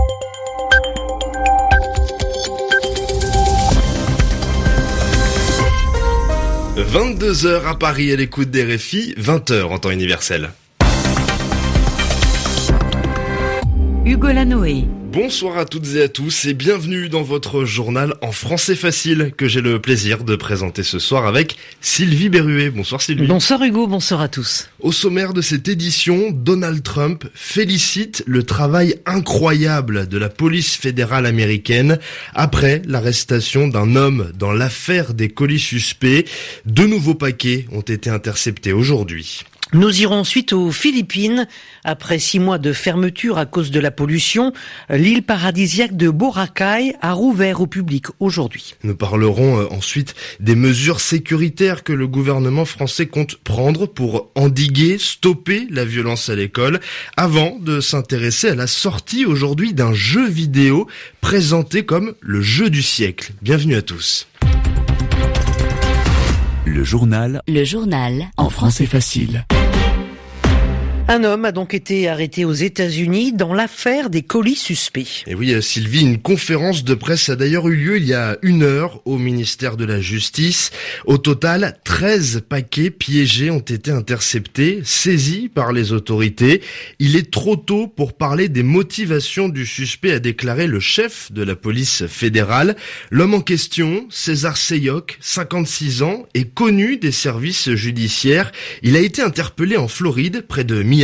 « 22h à Paris à l'écoute des RFI, 20h en temps universel. Hugo Lanoé. Bonsoir à toutes et à tous et bienvenue dans votre journal en français facile que j'ai le plaisir de présenter ce soir avec Sylvie Berruet. Bonsoir Sylvie. Bonsoir Hugo, bonsoir à tous. Au sommaire de cette édition, Donald Trump félicite le travail incroyable de la police fédérale américaine après l'arrestation d'un homme dans l'affaire des colis suspects. Deux nouveaux paquets ont été interceptés aujourd'hui. Nous irons ensuite aux Philippines. Après six mois de fermeture à cause de la pollution, l'île paradisiaque de Boracay a rouvert au public aujourd'hui. Nous parlerons euh, ensuite des mesures sécuritaires que le gouvernement français compte prendre pour endiguer, stopper la violence à l'école, avant de s'intéresser à la sortie aujourd'hui d'un jeu vidéo présenté comme le jeu du siècle. Bienvenue à tous. Le journal. Le journal. En français facile. Un homme a donc été arrêté aux États-Unis dans l'affaire des colis suspects. Et oui, euh, Sylvie, une conférence de presse a d'ailleurs eu lieu il y a une heure au ministère de la Justice. Au total, 13 paquets piégés ont été interceptés, saisis par les autorités. Il est trop tôt pour parler des motivations du suspect, a déclaré le chef de la police fédérale. L'homme en question, César Seyok, 56 ans, est connu des services judiciaires. Il a été interpellé en Floride, près de Miami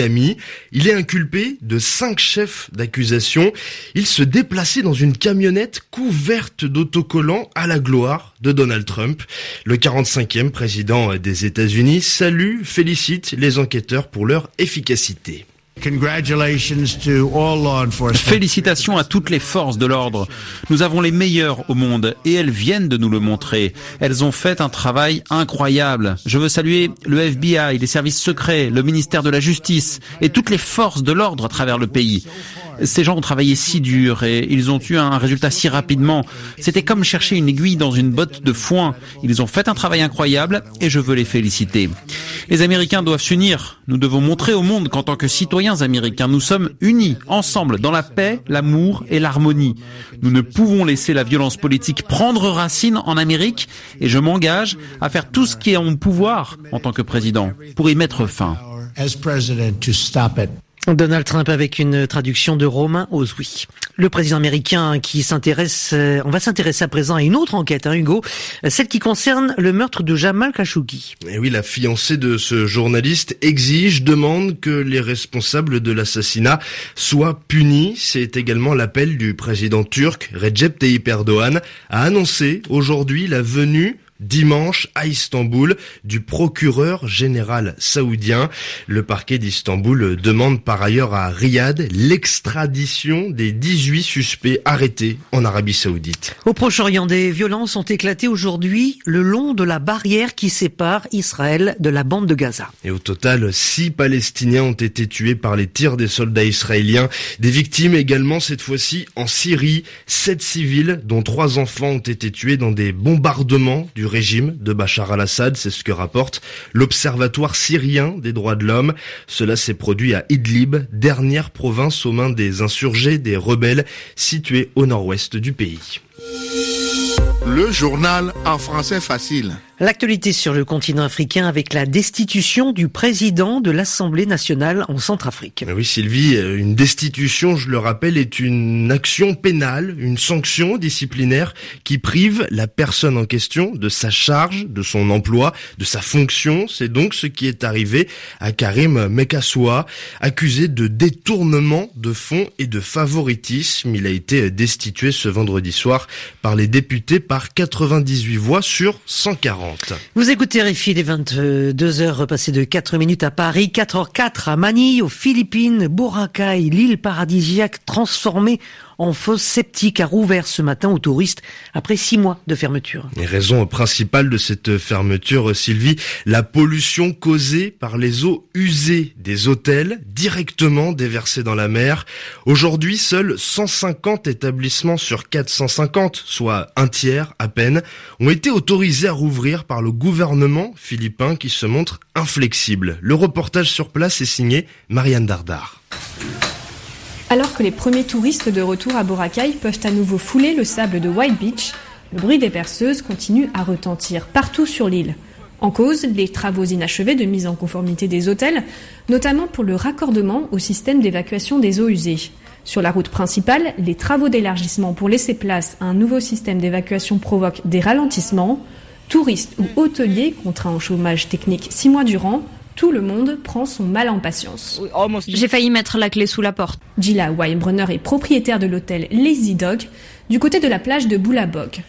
il est inculpé de cinq chefs d'accusation. Il se déplaçait dans une camionnette couverte d'autocollants à la gloire de Donald Trump. Le 45e président des États-Unis salue, félicite les enquêteurs pour leur efficacité. Félicitations à toutes les forces de l'ordre. Nous avons les meilleures au monde et elles viennent de nous le montrer. Elles ont fait un travail incroyable. Je veux saluer le FBI, les services secrets, le ministère de la Justice et toutes les forces de l'ordre à travers le pays. Ces gens ont travaillé si dur et ils ont eu un résultat si rapidement. C'était comme chercher une aiguille dans une botte de foin. Ils ont fait un travail incroyable et je veux les féliciter. Les Américains doivent s'unir. Nous devons montrer au monde qu'en tant que citoyens américains, nous sommes unis, ensemble, dans la paix, l'amour et l'harmonie. Nous ne pouvons laisser la violence politique prendre racine en Amérique et je m'engage à faire tout ce qui est en mon pouvoir en tant que président pour y mettre fin. Donald Trump avec une traduction de Romain Ozoui. Le président américain qui s'intéresse, euh, on va s'intéresser à présent à une autre enquête, hein, Hugo, celle qui concerne le meurtre de Jamal Khashoggi. Et oui, la fiancée de ce journaliste exige, demande que les responsables de l'assassinat soient punis. C'est également l'appel du président turc Recep Tayyip Erdogan à annoncer aujourd'hui la venue dimanche à Istanbul du procureur général saoudien. Le parquet d'Istanbul demande par ailleurs à Riyad l'extradition des 18 suspects arrêtés en Arabie saoudite. Au Proche-Orient, des violences ont éclaté aujourd'hui le long de la barrière qui sépare Israël de la bande de Gaza. Et au total, six Palestiniens ont été tués par les tirs des soldats israéliens. Des victimes également cette fois-ci en Syrie. Sept civils, dont trois enfants, ont été tués dans des bombardements du régime de Bachar al-Assad, c'est ce que rapporte l'Observatoire syrien des droits de l'homme. Cela s'est produit à Idlib, dernière province aux mains des insurgés, des rebelles, située au nord-ouest du pays. Le journal en français facile. L'actualité sur le continent africain avec la destitution du président de l'Assemblée nationale en Centrafrique. Oui, Sylvie, euh, une destitution, je le rappelle, est une action pénale, une sanction disciplinaire qui prive la personne en question de sa charge, de son emploi, de sa fonction. C'est donc ce qui est arrivé à Karim Mekassoua, accusé de détournement de fonds et de favoritisme. Il a été destitué ce vendredi soir par les députés par 98 voix sur 140. Vous écoutez RFI les 22h repassées de 4 minutes à Paris, 4h04 à Manille, aux Philippines, Boracay, l'île paradisiaque transformée en fosse sceptique a rouvert ce matin aux touristes après six mois de fermeture. Les raisons principales de cette fermeture, Sylvie, la pollution causée par les eaux usées des hôtels directement déversées dans la mer. Aujourd'hui, seuls 150 établissements sur 450, soit un tiers à peine, ont été autorisés à rouvrir par le gouvernement philippin qui se montre inflexible. Le reportage sur place est signé Marianne Dardar. Alors que les premiers touristes de retour à Boracay peuvent à nouveau fouler le sable de White Beach, le bruit des perceuses continue à retentir partout sur l'île. En cause, les travaux inachevés de mise en conformité des hôtels, notamment pour le raccordement au système d'évacuation des eaux usées. Sur la route principale, les travaux d'élargissement pour laisser place à un nouveau système d'évacuation provoquent des ralentissements. Touristes ou hôteliers contraints au chômage technique six mois durant, tout le monde prend son mal en patience. J'ai failli mettre la clé sous la porte. Gila Weinbrunner est propriétaire de l'hôtel Lazy Dog du côté de la plage de Boulabog.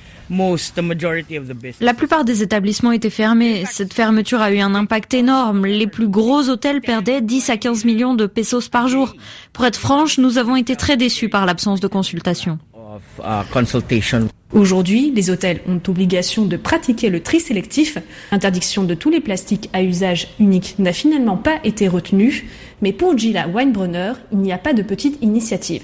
La plupart des établissements étaient fermés. Cette fermeture a eu un impact énorme. Les plus gros hôtels perdaient 10 à 15 millions de pesos par jour. Pour être franche, nous avons été très déçus par l'absence de consultation. Aujourd'hui, les hôtels ont obligation de pratiquer le tri sélectif. L'interdiction de tous les plastiques à usage unique n'a finalement pas été retenue. Mais pour Gila Weinbrunner, il n'y a pas de petite initiative.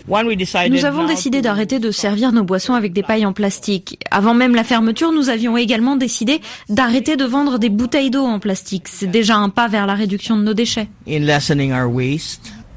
Nous avons décidé d'arrêter de servir nos boissons avec des pailles en plastique. Avant même la fermeture, nous avions également décidé d'arrêter de vendre des bouteilles d'eau en plastique. C'est déjà un pas vers la réduction de nos déchets.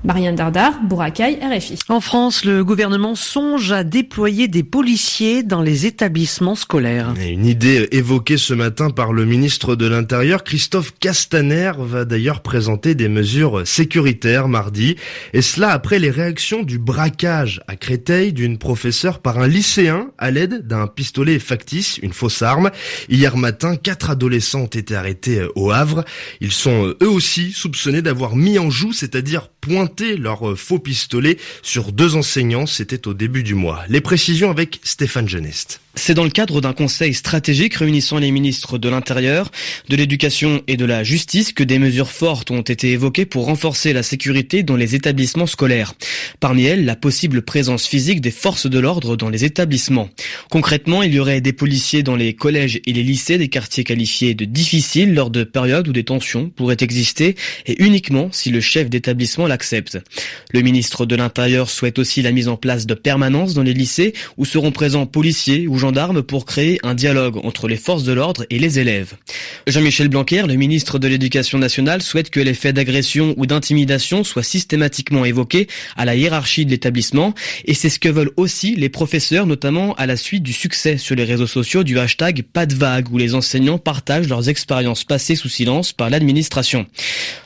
Marianne Dardar, RFI. En France, le gouvernement songe à déployer des policiers dans les établissements scolaires. une idée évoquée ce matin par le ministre de l'Intérieur, Christophe Castaner, va d'ailleurs présenter des mesures sécuritaires mardi. Et cela après les réactions du braquage à Créteil d'une professeure par un lycéen à l'aide d'un pistolet factice, une fausse arme. Hier matin, quatre adolescents ont été arrêtés au Havre. Ils sont eux aussi soupçonnés d'avoir mis en joue, c'est-à-dire pointé leur euh, faux pistolet sur deux enseignants. C'était au début du mois. Les précisions avec Stéphane Genest. C'est dans le cadre d'un conseil stratégique réunissant les ministres de l'Intérieur, de l'Éducation et de la Justice que des mesures fortes ont été évoquées pour renforcer la sécurité dans les établissements scolaires. Parmi elles, la possible présence physique des forces de l'ordre dans les établissements. Concrètement, il y aurait des policiers dans les collèges et les lycées des quartiers qualifiés de difficiles lors de périodes où des tensions pourraient exister et uniquement si le chef d'établissement l'accepte. Le ministre de l'Intérieur souhaite aussi la mise en place de permanences dans les lycées où seront présents policiers ou gendarmes pour créer un dialogue entre les forces de l'ordre et les élèves. Jean-Michel Blanquer, le ministre de l'Éducation nationale, souhaite que les faits d'agression ou d'intimidation soient systématiquement évoqués à la hiérarchie de l'établissement et c'est ce que veulent aussi les professeurs, notamment à la suite du succès sur les réseaux sociaux du hashtag pas de vague où les enseignants partagent leurs expériences passées sous silence par l'administration.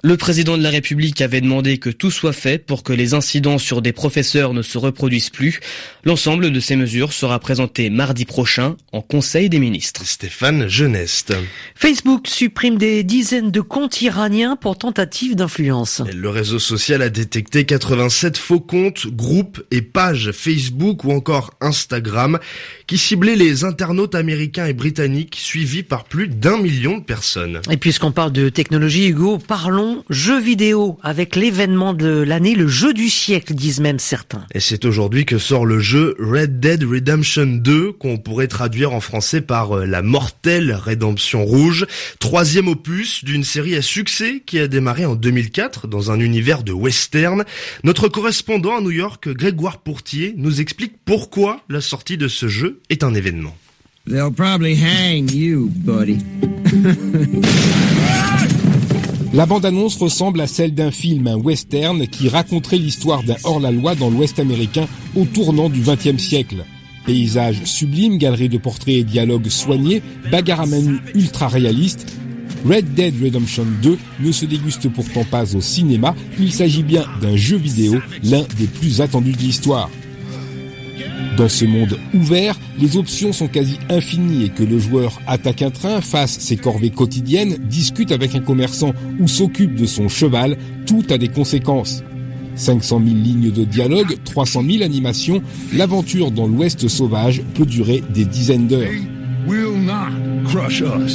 Le président de la République avait demandé que tout soit fait pour que les incidents sur des professeurs ne se reproduisent plus. L'ensemble de ces mesures sera présenté mardi prochain en Conseil des ministres. Stéphane Geneste. Facebook supprime des dizaines de comptes iraniens pour tentative d'influence. Le réseau social a détecté 87 faux comptes, groupes et pages Facebook ou encore Instagram qui ciblaient les internautes américains et britanniques suivis par plus d'un million de personnes. Et puisqu'on parle de technologie, Hugo, parlons jeux vidéo avec l'événement de l'année, le jeu du siècle, disent même certains. Et c'est aujourd'hui que sort le jeu Red Dead Redemption 2 qu'on pourrait traduire en français par euh, la mortelle rédemption rouge, troisième opus d'une série à succès qui a démarré en 2004 dans un univers de western. Notre correspondant à New York, Grégoire Pourtier, nous explique pourquoi la sortie de ce jeu est un événement. La bande-annonce ressemble à celle d'un film, un western, qui raconterait l'histoire d'un hors-la-loi dans l'Ouest américain au tournant du XXe siècle. Paysages sublimes, galeries de portraits et dialogues soignés, bagarre à manu ultra réaliste. Red Dead Redemption 2 ne se déguste pourtant pas au cinéma, il s'agit bien d'un jeu vidéo, l'un des plus attendus de l'histoire. Dans ce monde ouvert, les options sont quasi infinies et que le joueur attaque un train, fasse ses corvées quotidiennes, discute avec un commerçant ou s'occupe de son cheval, tout a des conséquences. 500 000 lignes de dialogue, 300 000 animations, l'aventure dans l'Ouest sauvage peut durer des dizaines d'heures.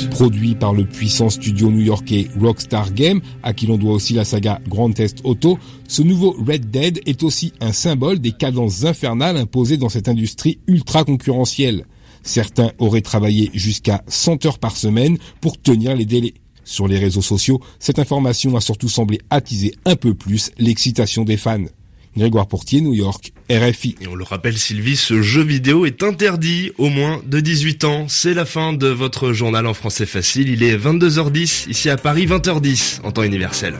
Produit par le puissant studio new-yorkais Rockstar Game, à qui l'on doit aussi la saga Grand Theft Auto, ce nouveau Red Dead est aussi un symbole des cadences infernales imposées dans cette industrie ultra concurrentielle. Certains auraient travaillé jusqu'à 100 heures par semaine pour tenir les délais. Sur les réseaux sociaux, cette information a surtout semblé attiser un peu plus l'excitation des fans. Grégoire Portier, New York, RFI. Et on le rappelle Sylvie, ce jeu vidéo est interdit au moins de 18 ans. C'est la fin de votre journal en français facile. Il est 22h10 ici à Paris, 20h10 en temps universel.